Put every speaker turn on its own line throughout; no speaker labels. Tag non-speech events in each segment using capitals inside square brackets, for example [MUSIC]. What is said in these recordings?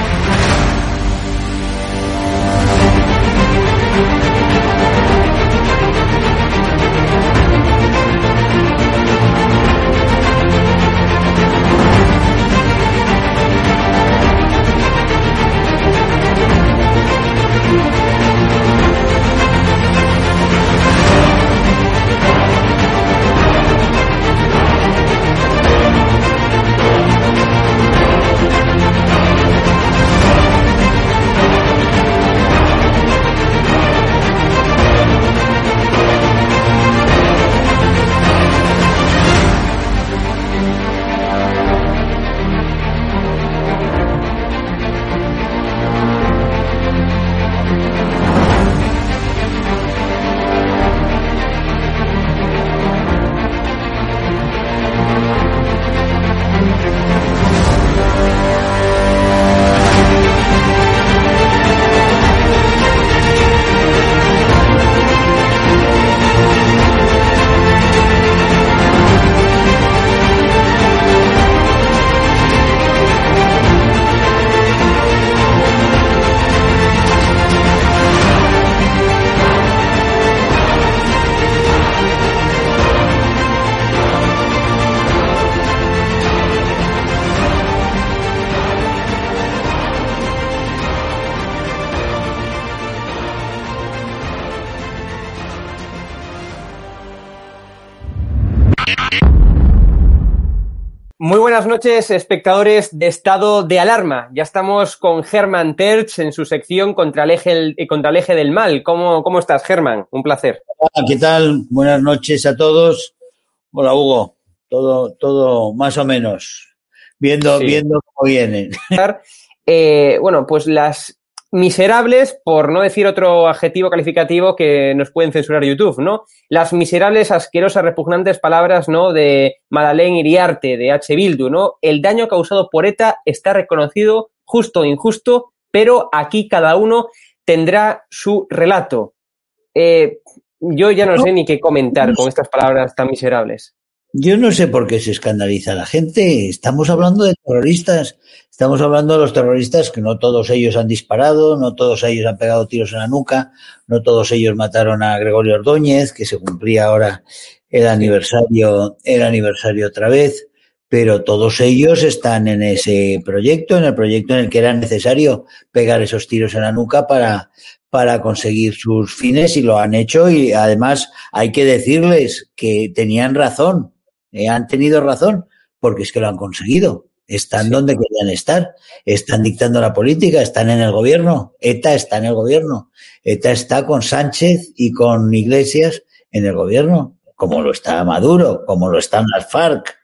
Muy buenas noches, espectadores de Estado de Alarma. Ya estamos con Germán Terch en su sección contra el eje, contra el eje del mal. ¿Cómo, ¿Cómo estás, Germán? Un placer.
Hola, ¿qué tal? Buenas noches a todos. Hola, Hugo. Todo, todo más o menos. Viendo,
Sí.
viendo cómo vienen.
Eh, bueno, pues las miserables, por no decir otro adjetivo calificativo que nos pueden censurar YouTube, ¿no? Las miserables, asquerosas, repugnantes palabras, ¿no? De Madeleine Iriarte, de H. Bildu, ¿no? El daño causado por ETA está reconocido, justo o injusto, pero aquí cada uno tendrá su relato. Eh, yo ya no sé ni qué comentar con estas palabras tan miserables.
Yo no sé por qué se escandaliza la gente. Estamos hablando de terroristas. Estamos hablando de los terroristas que no todos ellos han disparado, no todos ellos han pegado tiros en la nuca, no todos ellos mataron a Gregorio Ordóñez, que se cumplía ahora el aniversario, el aniversario otra vez, pero todos ellos están en ese proyecto, en el proyecto en el que era necesario pegar esos tiros en la nuca para, para conseguir sus fines y lo han hecho y además hay que decirles que tenían razón, eh, han tenido razón, porque es que lo han conseguido. Están
Sí.
donde querían estar, están dictando la política, están en el gobierno. ETA está en el gobierno. ETA está con Sánchez y con Iglesias en el gobierno, como lo está Maduro, como lo están las FARC.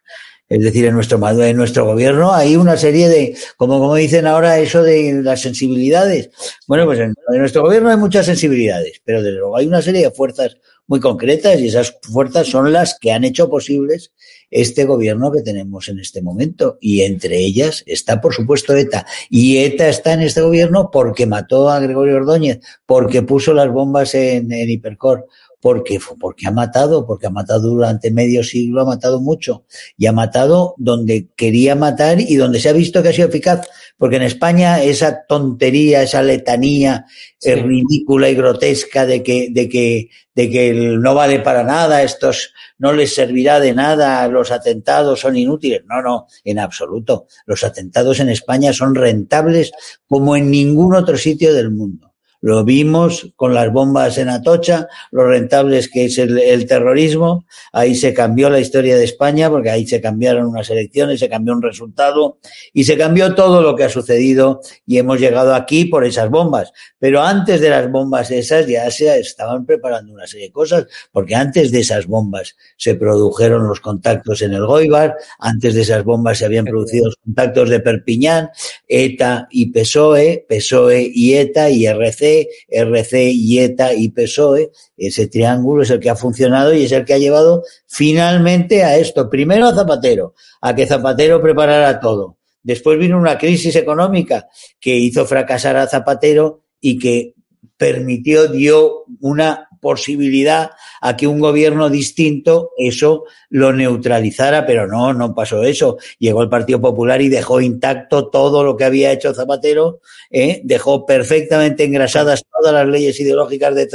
Es decir, en nuestro, en nuestro gobierno hay una serie de, como, como dicen ahora, eso de las sensibilidades. Bueno, pues en, en nuestro gobierno hay muchas sensibilidades, pero desde luego hay una serie de fuerzas muy concretas y esas fuerzas son las que han hecho posibles este gobierno que tenemos en este momento. Y entre ellas está, por supuesto, ETA. Y ETA está en este gobierno porque mató a Gregorio Ordóñez, porque puso las bombas en, en Hipercor, porque, porque ha matado, porque ha matado durante medio siglo, ha matado mucho. Y ha matado donde quería matar y donde se ha visto que ha sido eficaz. Porque en España esa tontería, esa letanía
Sí.
eh, ridícula y grotesca de que, de que, de que no vale para nada, estos no les servirá de nada, los atentados son inútiles. No, no, en absoluto. Los atentados en España son rentables como en ningún otro sitio del mundo. Lo vimos con las bombas en Atocha, lo rentables que es el, el, terrorismo. Ahí se cambió la historia de España porque ahí se cambiaron unas elecciones, se cambió un resultado y se cambió todo lo que ha sucedido y hemos llegado aquí por esas bombas. Pero antes de las bombas esas ya se estaban preparando una serie de cosas porque antes de esas bombas se produjeron los contactos en el Goibar, antes de esas bombas se habían producido los contactos de Perpiñán, ETA y PSOE, PSOE y ETA y RC, RC y ETA y PSOE. Ese triángulo es el que ha funcionado y es el que ha llevado finalmente a esto. Primero a Zapatero, a que Zapatero preparara todo. Después vino una crisis económica que hizo fracasar a Zapatero y que permitió, dio una posibilidad a que un gobierno distinto eso lo neutralizara, pero no, no pasó eso. Llegó el Partido Popular y dejó intacto todo lo que había hecho Zapatero, ¿eh? dejó perfectamente engrasadas todas las leyes ideológicas de,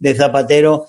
de Zapatero,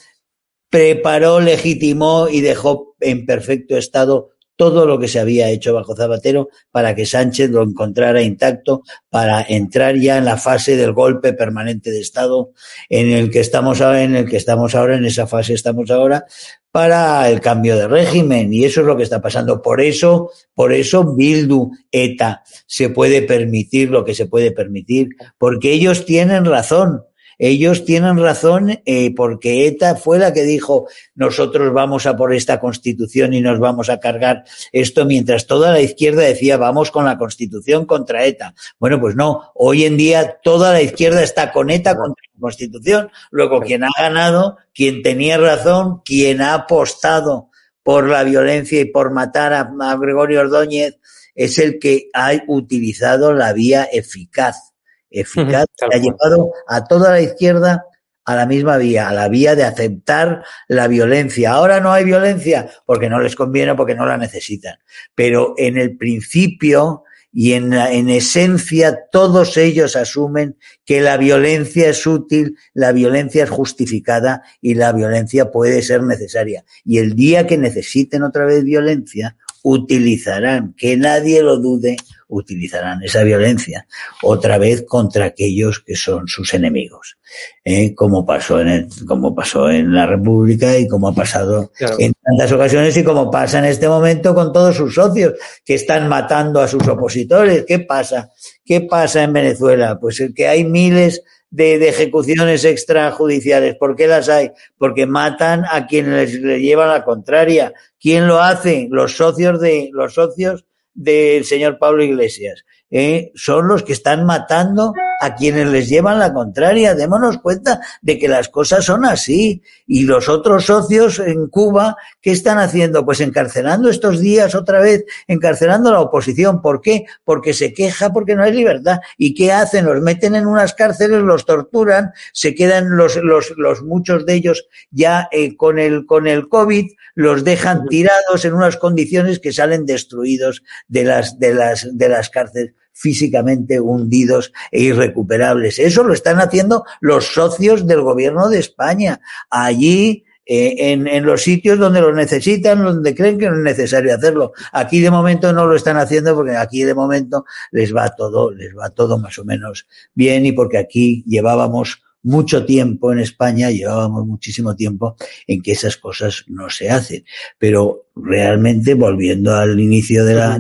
preparó, legitimó y dejó en perfecto estado todo lo que se había hecho bajo Zapatero para que Sánchez lo encontrara intacto para entrar ya en la fase del golpe permanente de Estado en el que estamos ahora, en el que estamos ahora, en esa fase estamos ahora para el cambio de régimen y eso es lo que está pasando. Por eso, por eso Bildu, ETA se puede permitir lo que se puede permitir, porque ellos tienen razón ellos tienen razón eh, porque ETA fue la que dijo nosotros vamos a por esta constitución y nos vamos a cargar esto, mientras toda la izquierda decía vamos con la constitución contra ETA. Bueno, pues no, hoy en día toda la izquierda está con ETA contra la constitución. Luego, quien ha ganado, quien tenía razón, quien ha apostado por la violencia y por matar a, a Gregorio Ordóñez, es el que ha utilizado la vía eficaz eficaz que ha llevado a toda la izquierda a la misma vía, a la vía de aceptar la violencia. Ahora no hay violencia porque no les conviene, porque no la necesitan. Pero en el principio y en, en esencia todos ellos asumen que la violencia es útil, la violencia es justificada y la violencia puede ser necesaria. Y el día que necesiten otra vez violencia, utilizarán, que nadie lo dude, utilizarán esa violencia otra vez contra aquellos que son sus enemigos, ¿eh? como pasó en el, como pasó en la República y como ha pasado claro. en tantas ocasiones y como pasa en este momento con todos sus socios que están matando a sus opositores. ¿Qué pasa? ¿Qué pasa en Venezuela? Pues que hay miles de, de, ejecuciones extrajudiciales. ¿Por qué las hay? Porque matan a quienes les, les llevan la contraria. ¿Quién lo hace? Los socios de los socios del señor Pablo Iglesias. ¿eh? Son los que están matando a quienes les llevan la contraria. Démonos cuenta de que las cosas son así. Y los otros socios en Cuba, ¿qué están haciendo? Pues encarcelando estos días otra vez, encarcelando a la oposición. ¿Por qué? Porque se queja porque no hay libertad. ¿Y qué hacen? Los meten en unas cárceles, los torturan, se quedan los, los, los muchos de ellos ya eh, con, el, con el COVID, los dejan tirados en unas condiciones que salen destruidos de las, de las, de las cárceles físicamente hundidos e irrecuperables. Eso lo están haciendo los socios del gobierno de España. Allí eh, en, en, los sitios donde lo necesitan, donde creen que no es necesario hacerlo. Aquí de momento no lo están haciendo porque aquí de momento les va todo, les va todo más o menos bien y porque aquí llevábamos mucho tiempo en España, llevábamos muchísimo tiempo en que esas cosas no se hacen. Pero realmente, volviendo al inicio de la,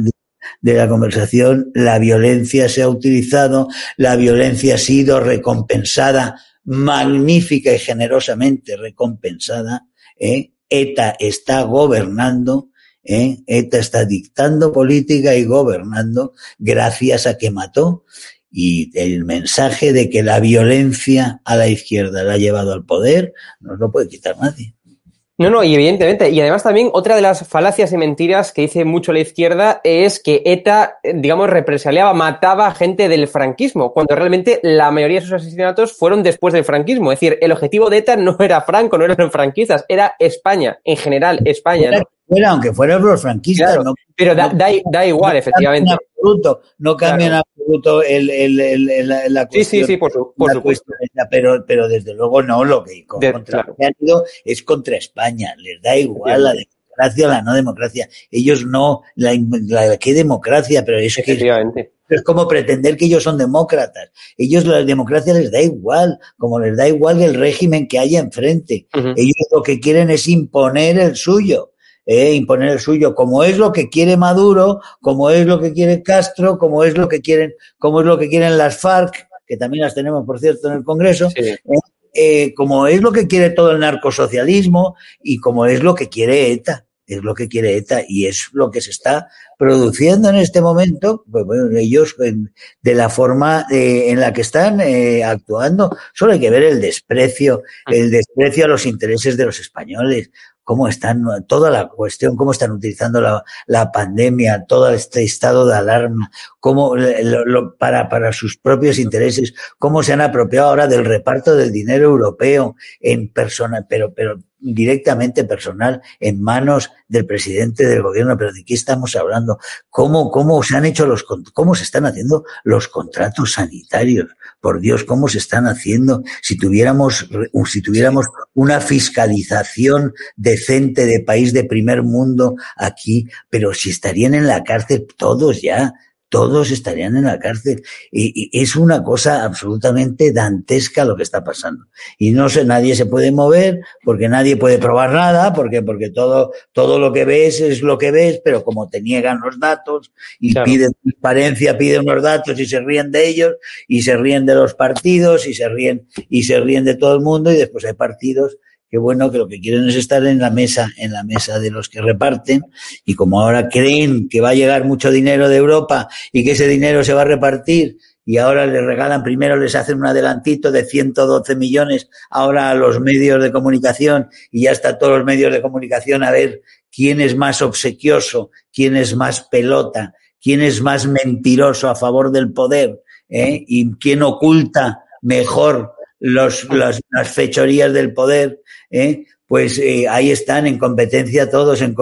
la conversación, la violencia se ha utilizado, la violencia ha sido recompensada magnífica y generosamente recompensada. ¿eh? ETA está gobernando, ¿eh? ETA está dictando política y gobernando gracias a que mató. Y el mensaje de que la violencia a la izquierda la ha llevado al poder no lo puede quitar nadie.
No, no, y evidentemente. Y además también otra de las falacias y mentiras que dice mucho la izquierda es que ETA, digamos, represaliaba, mataba gente del franquismo, cuando realmente la mayoría de sus asesinatos fueron después del franquismo. Es decir, el objetivo de ETA no era Franco, no eran franquistas, era España, en general, España. ¿no?
Fuera, aunque fueran los franquistas.
Claro,
no,
pero da, da, da igual,
no
efectivamente.
En absoluto, no cambia claro. en absoluto el, el, el, la, la
Sí,
cuestión.
sí, sí, por, su, por supuesto.
Cuestión, pero, pero desde luego no, lo que contra
de, claro.
han ido es contra España. Les da igual la democracia o la no democracia. Ellos no, la, la ¿qué democracia? Pero es que Es como pretender que ellos son demócratas. Ellos la democracia les da igual, como les da igual el régimen que haya enfrente. Ellos lo que quieren es imponer el suyo. Eh, imponer el suyo, como es lo que quiere Maduro, como es lo que quiere Castro, como es lo que quieren, como es lo que quieren las FARC, que también las tenemos, por cierto, en el Congreso, eh, eh, como es lo que quiere todo el narcosocialismo y como es lo que quiere ETA es lo que quiere ETA y es lo que se está produciendo en este momento, pues bueno, ellos de la forma eh, en la que están eh, actuando. Solo hay que ver el desprecio, el desprecio a los intereses de los españoles, cómo están, toda la cuestión, cómo están utilizando la, la pandemia, todo este estado de alarma, cómo lo, para, para sus propios intereses, cómo se han apropiado ahora del reparto del dinero europeo en persona, pero, pero directamente personal en manos del presidente del gobierno. Pero ¿de qué estamos hablando? ¿Cómo, cómo se han hecho los, cómo se están haciendo los contratos sanitarios? Por Dios, ¿cómo se están haciendo? Si tuviéramos, si tuviéramos una fiscalización decente de país de primer mundo aquí, pero si estarían en la cárcel todos ya, todos estarían en la cárcel. Y, es una cosa absolutamente dantesca lo que está pasando. Y no sé, nadie se puede mover porque nadie puede probar nada, porque, porque todo, todo lo que ves es lo que ves, pero como te niegan los datos y piden transparencia, piden unos datos y se ríen de ellos y se ríen de los partidos y se ríen, y se ríen de todo el mundo y después hay partidos Qué bueno que lo que quieren es estar en la mesa, en la mesa de los que reparten, y como ahora creen que va a llegar mucho dinero de Europa y que ese dinero se va a repartir, y ahora les regalan, primero les hacen un adelantito de 112 millones ahora a los medios de comunicación, y ya está todos los medios de comunicación a ver quién es más obsequioso, quién es más pelota, quién es más mentiroso a favor del poder, ¿eh? y quién oculta mejor los, las, las fechorías del poder, ¿eh? pues eh, ahí están en competencia todos en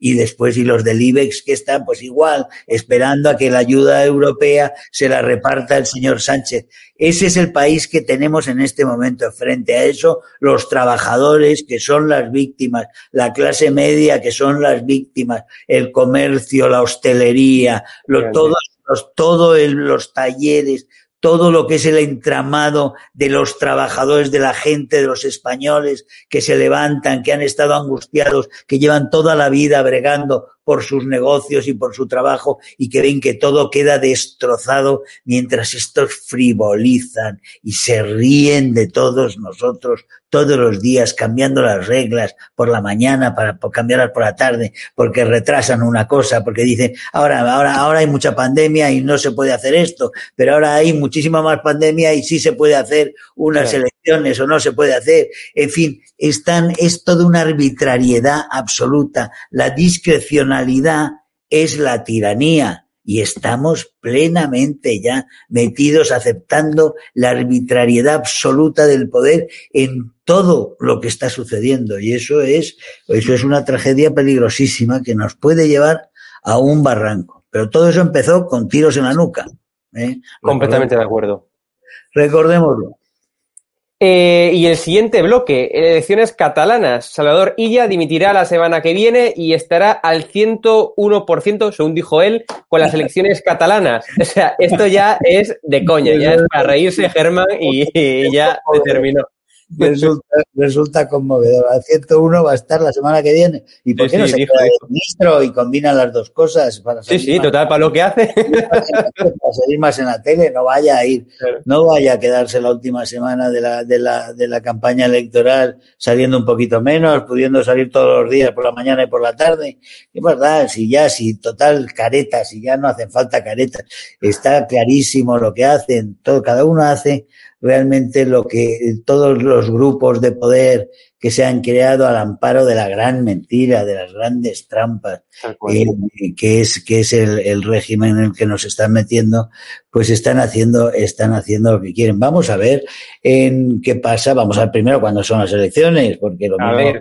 y después y los del IBEX que están pues igual esperando a que la ayuda europea se la reparta el señor Sánchez. Ese es el país que tenemos en este momento. Frente a eso, los trabajadores que son las víctimas, la clase media que son las víctimas, el comercio, la hostelería, lo, todos los, todo los talleres, todo lo que es el entramado de los trabajadores, de la gente, de los españoles que se levantan, que han estado angustiados, que llevan toda la vida bregando por sus negocios y por su trabajo y que ven que todo queda destrozado mientras estos frivolizan y se ríen de todos nosotros todos los días cambiando las reglas por la mañana para cambiarlas por la tarde porque retrasan una cosa porque dicen ahora ahora ahora hay mucha pandemia y no se puede hacer esto pero ahora hay muchísima más pandemia y sí se puede hacer unas elecciones o no se puede hacer en fin están es toda una arbitrariedad absoluta. La discrecionalidad es la tiranía y estamos plenamente ya metidos aceptando la arbitrariedad absoluta del poder en todo lo que está sucediendo y eso es eso es una tragedia peligrosísima que nos puede llevar a un barranco. Pero todo eso empezó con tiros en la nuca.
¿eh? Completamente de acuerdo.
Recordémoslo.
Eh, y el siguiente bloque, elecciones catalanas. Salvador Illa dimitirá la semana que viene y estará al 101%, según dijo él, con las elecciones catalanas. O sea, esto ya es de coña, ya es para reírse Germán y, ya se terminó
resulta, resulta conmovedor. Al 101 va a estar la semana que viene. ¿Y por qué no se queda ministro y combina las dos cosas?
Para sí, sí, total, para lo que hace. [LAUGHS]
Para salir más en la tele, no vaya a ir, no vaya a quedarse la última semana de la, de la, de la campaña electoral saliendo un poquito menos, pudiendo salir todos los días por la mañana y por la tarde. Es verdad, si ya, si total caretas, si ya no hacen falta caretas, está clarísimo lo que hacen, todo, cada uno hace realmente lo que todos los grupos de poder que se han creado al amparo de la gran mentira, de las grandes trampas, eh, que es, que es el, el, régimen en el que nos están metiendo, pues están haciendo, están haciendo lo que quieren. Vamos a ver en qué pasa. Vamos a ver primero cuándo son las elecciones, porque lo mismo,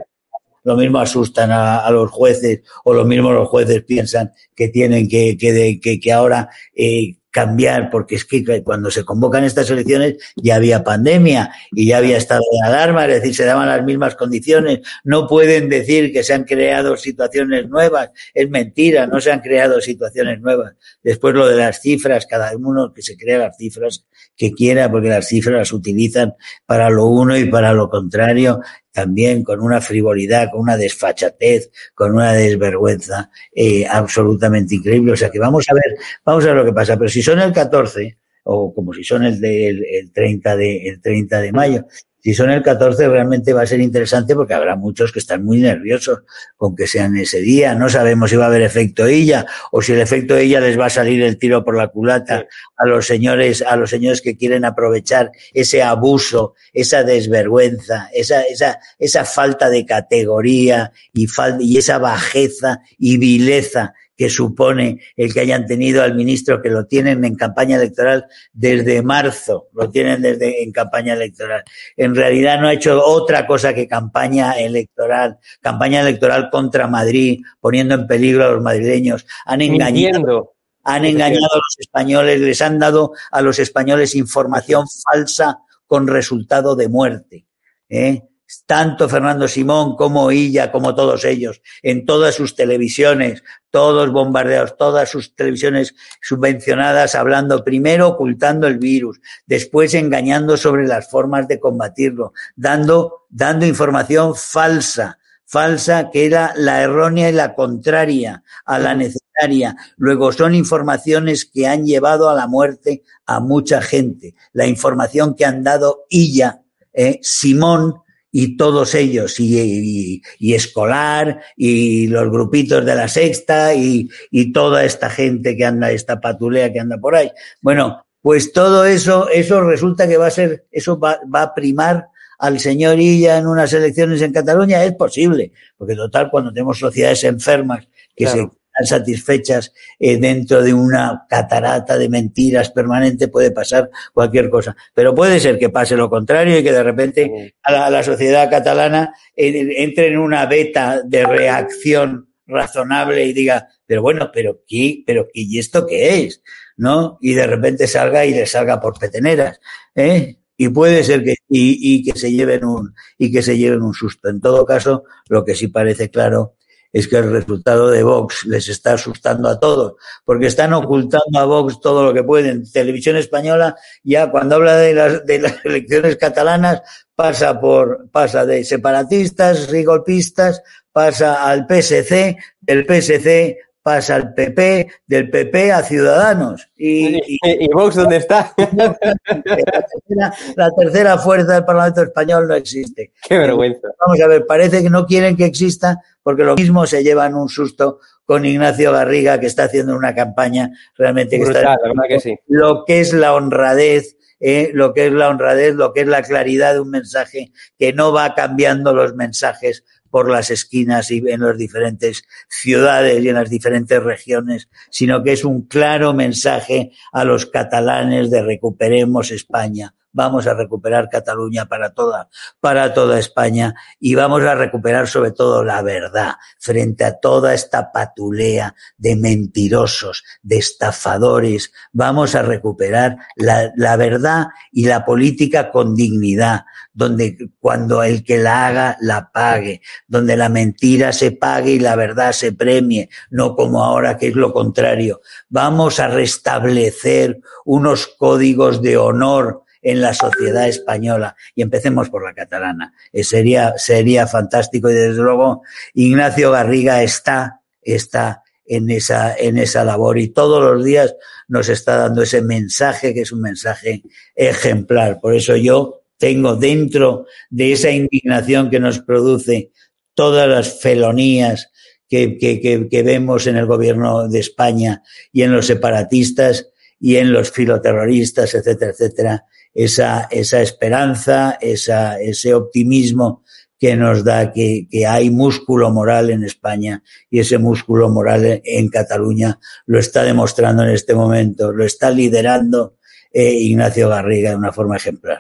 lo mismo asustan a, a, los jueces o lo mismo los jueces piensan que tienen que, que, que, que ahora eh, cambiar, porque es que cuando se convocan estas elecciones ya había pandemia y ya había estado de alarma, es decir, se daban las mismas condiciones. No pueden decir que se han creado situaciones nuevas. Es mentira, no se han creado situaciones nuevas. Después lo de las cifras, cada uno que se crea las cifras que quiera, porque las cifras las utilizan para lo uno y para lo contrario también con una frivolidad, con una desfachatez, con una desvergüenza eh, absolutamente increíble. O sea que vamos a ver, vamos a ver lo que pasa. Pero si son el 14, o como si son el, del el 30 de, el 30 de mayo, si son el 14 realmente va a ser interesante porque habrá muchos que están muy nerviosos con que sean ese día. No sabemos si va a haber efecto ella o si el efecto ella les va a salir el tiro por la culata a los señores, a los señores que quieren aprovechar ese abuso, esa desvergüenza, esa, esa, esa falta de categoría y, y esa bajeza y vileza que supone el que hayan tenido al ministro que lo tienen en campaña electoral desde marzo, lo tienen desde en campaña electoral. En realidad no ha hecho otra cosa que campaña electoral, campaña electoral contra Madrid, poniendo en peligro a los madrileños. Han engañado. Han engañado a los españoles, les han dado a los españoles información falsa con resultado de muerte. ¿eh? Tanto Fernando Simón como Illa, como todos ellos, en todas sus televisiones, todos bombardeados, todas sus televisiones subvencionadas, hablando primero ocultando el virus, después engañando sobre las formas de combatirlo, dando, dando información falsa, falsa que era la errónea y la contraria a la necesaria. Luego son informaciones que han llevado a la muerte a mucha gente. La información que han dado Illa, eh, Simón, y todos ellos, y, y, Escolar, y los grupitos de la sexta, y, y, toda esta gente que anda, esta patulea que anda por ahí. Bueno, pues todo eso, eso resulta que va a ser, eso va, va a primar al señor Illa en unas elecciones en Cataluña, es posible, porque total, cuando tenemos sociedades enfermas que se satisfechas eh, dentro de una catarata de mentiras permanente, puede pasar cualquier cosa. Pero puede ser que pase lo contrario y que de repente a la, sociedad catalana eh, entre en una beta de reacción razonable y diga, pero bueno, pero ¿qué, pero ¿y esto qué es? ¿No? Y de repente salga y le salga por peteneras, ¿eh? Y puede ser que, y, y que se lleven un, y que se lleven un susto. En todo caso, lo que sí parece claro es que el resultado de Vox les está asustando a todos, porque están ocultando a Vox todo lo que pueden. Televisión española ya cuando habla de las, [LAUGHS] elecciones catalanas pasa por pasa de separatistas, rigolpistas, pasa al PSC, del PSC pasa al PP, del PP a Ciudadanos.
¿Y, [LAUGHS] y, Vox dónde está? [LAUGHS]
La tercera, fuerza del Parlamento Español no existe.
Qué vergüenza.
Vamos a ver, parece que no quieren que exista porque lo mismo se llevan un susto con Ignacio Garriga, que está haciendo una campaña realmente que está...
que sí.
Lo que es la honradez eh, lo que es la honradez, lo que es la claridad de un mensaje que no va cambiando los mensajes por las esquinas y en las diferentes ciudades y en las diferentes regiones, sino que es un claro mensaje a los catalanes de recuperemos España, vamos a recuperar Cataluña para toda, para toda España y vamos a recuperar sobre todo la verdad frente a toda esta patulea de mentirosos, de estafadores. Vamos a recuperar la, la verdad y la política con dignidad, donde cuando el que la haga la pague, donde la mentira se pague y la verdad se premie, no como ahora que es lo contrario. Vamos a restablecer unos códigos de honor en la sociedad española y empecemos por la catalana. Eh, sería, sería fantástico y desde luego Ignacio Garriga está, está en esa, en esa labor y todos los días nos está dando ese mensaje que es un mensaje ejemplar. Por eso yo tengo dentro de esa indignación que nos produce todas las felonías que, que, que, que vemos en el gobierno de España y en los separatistas y en los filoterroristas, etcétera, etcétera, esa, esa esperanza, esa, ese optimismo que nos da que, que, hay músculo moral en España y ese músculo moral en Cataluña lo está demostrando en este momento, lo está liderando eh, Ignacio Garriga de una forma ejemplar.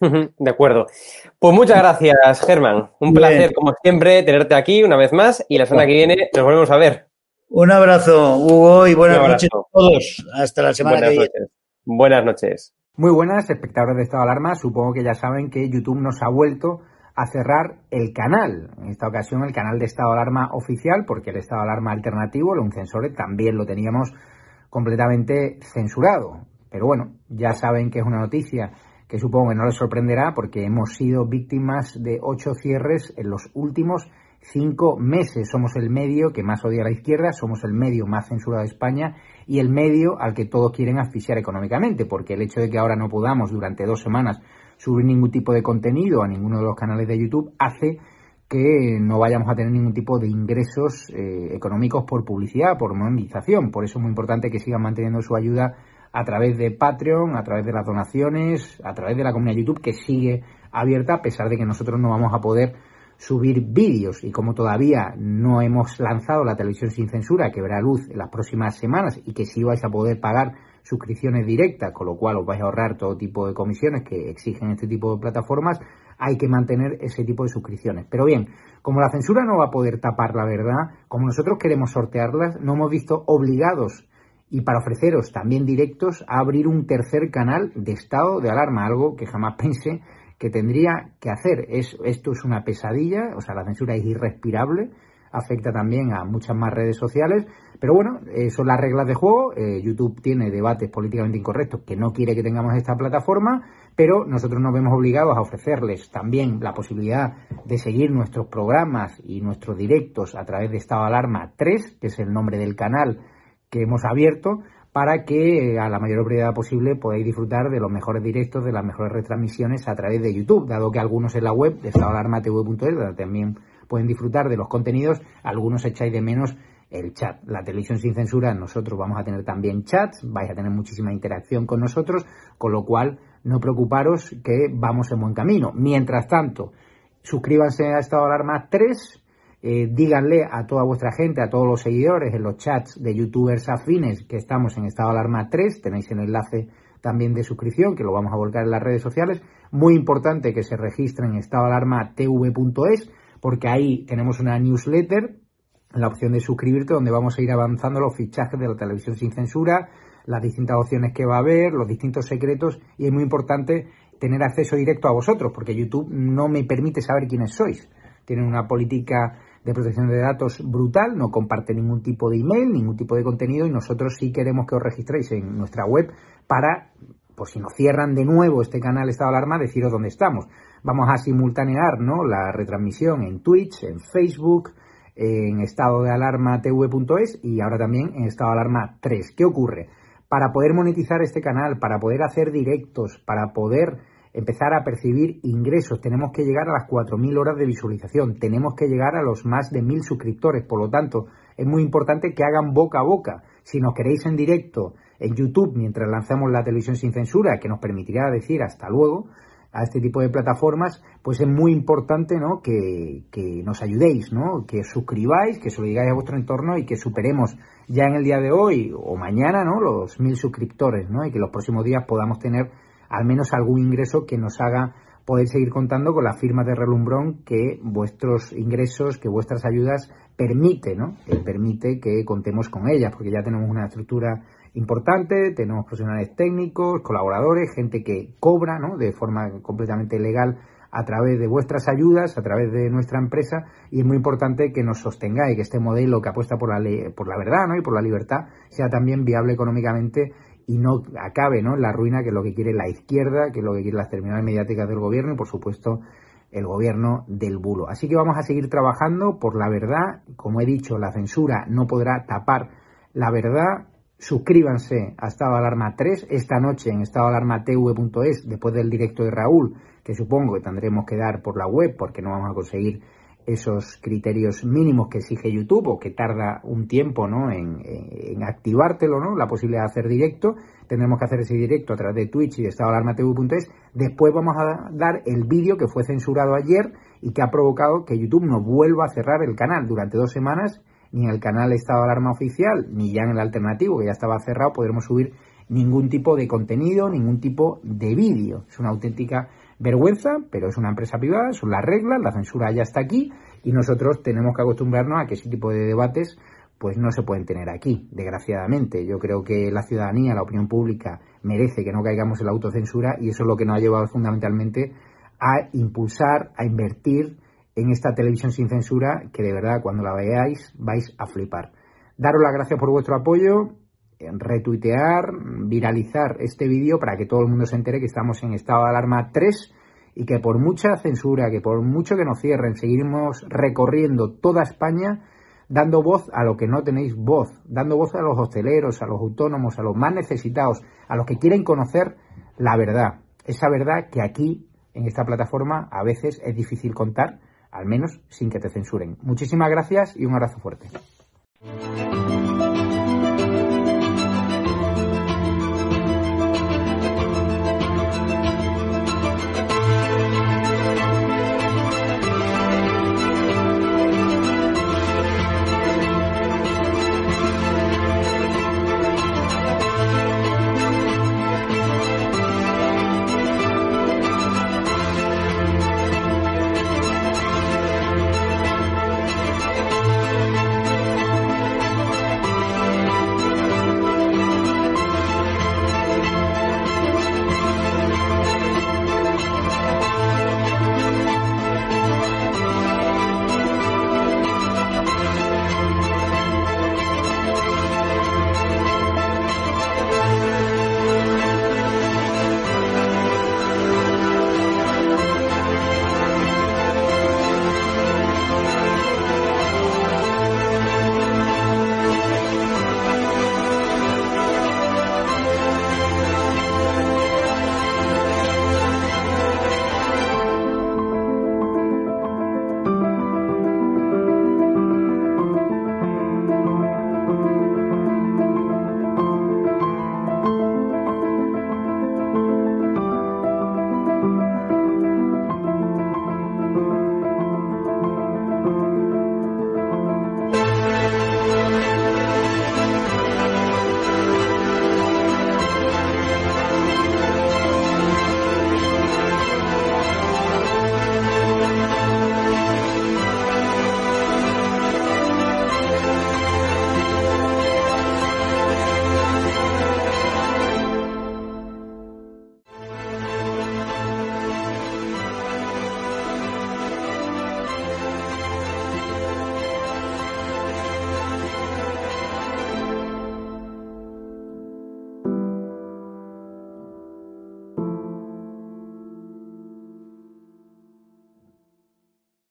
De acuerdo. Pues muchas gracias, Germán. Un placer, como siempre, tenerte aquí una vez más y la semana que viene nos volvemos a ver.
Un abrazo, Hugo, y buenas noches a todos. Hasta la semana
buenas
que
viene. Buenas noches.
Muy buenas, espectadores de Estado de Alarma. Supongo que ya saben que YouTube nos ha vuelto a cerrar el canal. En esta ocasión el canal de Estado de Alarma oficial, porque el Estado de Alarma alternativo, el Uncensore, también lo teníamos completamente censurado. Pero bueno, ya saben que es una noticia que supongo que no les sorprenderá porque hemos sido víctimas de ocho cierres en los últimos cinco meses. Somos el medio que más odia a la izquierda, somos el medio más censurado de España y el medio al que todos quieren asfixiar económicamente, porque el hecho de que ahora no podamos durante dos semanas subir ningún tipo de contenido a ninguno de los canales de YouTube hace que no vayamos a tener ningún tipo de ingresos eh, económicos por publicidad, por monetización. Por eso es muy importante que sigan manteniendo su ayuda a través de Patreon, a través de las donaciones, a través de la comunidad YouTube que sigue abierta a pesar de que nosotros no vamos a poder subir vídeos y como todavía no hemos lanzado la televisión sin censura que verá luz en las próximas semanas y que sí vais a poder pagar suscripciones directas, con lo cual os vais a ahorrar todo tipo de comisiones que exigen este tipo de plataformas, hay que mantener ese tipo de suscripciones. Pero bien, como la censura no va a poder tapar la verdad, como nosotros queremos sortearlas, no hemos visto obligados y para ofreceros también directos a abrir un tercer canal de estado de alarma, algo que jamás [LAUGHS] pensé que tendría que hacer. Es, esto es una pesadilla, o sea, la censura es irrespirable, afecta también a muchas más redes sociales, pero bueno, eh, son las reglas de juego. Eh, YouTube tiene debates políticamente incorrectos que no quiere que tengamos esta plataforma, pero nosotros nos vemos obligados a ofrecerles también la posibilidad de seguir nuestros programas y nuestros directos a través de Estado Alarma 3, que es el nombre del canal que hemos abierto para que a la mayor brevedad posible podáis disfrutar de los mejores directos, de las mejores retransmisiones a través de YouTube, dado que algunos en la web de estadoalarmatv.es también pueden disfrutar de los contenidos, algunos echáis de menos el chat. La televisión sin censura, nosotros vamos a tener también chats, vais a tener muchísima interacción con nosotros, con lo cual no preocuparos que vamos en buen camino. Mientras tanto, suscríbanse a Estado Alarma 3, eh, díganle a toda vuestra gente, a todos los seguidores en los chats de youtubers afines que estamos en estado de alarma 3, tenéis el enlace también de suscripción que lo vamos a volcar en las redes sociales. Muy importante que se registren en estado de alarma tv.es porque ahí tenemos una newsletter, la opción de suscribirte donde vamos a ir avanzando los fichajes de la televisión sin censura, las distintas opciones que va a haber, los distintos secretos y es muy importante tener acceso directo a vosotros porque YouTube no me permite saber quiénes sois. Tienen una política de protección de datos brutal, no comparte ningún tipo de email, ningún tipo de contenido y nosotros sí queremos que os registréis en nuestra web para, por si nos cierran de nuevo este canal Estado de Alarma, deciros dónde estamos. Vamos a simultanear ¿no? la retransmisión en Twitch, en Facebook, en estado de alarma tv.es y ahora también en estado de alarma 3. ¿Qué ocurre? Para poder monetizar este canal, para poder hacer directos, para poder empezar a percibir ingresos. Tenemos que llegar a las 4.000 horas de visualización, tenemos que llegar a los más de 1.000 suscriptores. Por lo tanto, es muy importante que hagan boca a boca. Si nos queréis en directo en YouTube mientras lanzamos la televisión sin censura, que nos permitirá decir hasta luego a este tipo de plataformas, pues es muy importante ¿no? que, que nos ayudéis, ¿no? que suscribáis, que se lo digáis a vuestro entorno y que superemos ya en el día de hoy o mañana ¿no? los mil suscriptores ¿no? y que los próximos días podamos tener al menos algún ingreso que nos haga poder seguir contando con las firmas de relumbrón que vuestros ingresos, que vuestras ayudas permite, ¿no? permite que contemos con ellas, porque ya tenemos una estructura importante, tenemos profesionales técnicos, colaboradores, gente que cobra, ¿no? De forma completamente legal a través de vuestras ayudas, a través de nuestra empresa, y es muy importante que nos sostengáis, que este modelo que apuesta por la, ley, por la verdad ¿no? y por la libertad sea también viable económicamente y no acabe ¿no? la ruina que es lo que quiere la izquierda, que es lo que quiere las terminales mediáticas del gobierno y por supuesto el gobierno del bulo. Así que vamos a seguir trabajando por la verdad. Como he dicho, la censura no podrá tapar la verdad. Suscríbanse a Estado de Alarma 3 esta noche en estadoalarmatv.es después del directo de Raúl, que supongo que tendremos que dar por la web porque no vamos a conseguir esos criterios mínimos que exige YouTube o que tarda un tiempo ¿no? en, activártelo, ¿no? la posibilidad de hacer directo. Tendremos que hacer ese directo a través de Twitch y de estadoalarmatv.es. Después vamos a dar el vídeo que fue censurado ayer y que ha provocado que YouTube nos vuelva a cerrar el canal durante dos semanas. Ni en el canal Estado Alarma Oficial, ni ya en el alternativo, que ya estaba cerrado, podremos subir ningún tipo de contenido, ningún tipo de vídeo. Es una auténtica vergüenza, pero es una empresa privada, son las reglas, la censura ya está aquí y nosotros tenemos que acostumbrarnos a que ese tipo de debates pues no se pueden tener aquí, desgraciadamente. Yo creo que la ciudadanía, la opinión pública, merece que no caigamos en la autocensura y eso es lo que nos ha llevado fundamentalmente a impulsar, a invertir en esta televisión sin censura, que de verdad cuando la veáis vais a flipar. Daros las gracias por vuestro apoyo, retuitear, viralizar este vídeo para que todo el mundo se entere que estamos en estado de alarma 3 y que por mucha censura, que por mucho que nos cierren, seguiremos recorriendo toda España dando voz a lo que no tenéis voz, dando voz a los hosteleros, a los autónomos, a los más necesitados, a los que quieren conocer la verdad. Esa verdad que aquí, en esta plataforma, a veces es difícil contar, al menos sin que te censuren. Muchísimas gracias y un abrazo fuerte.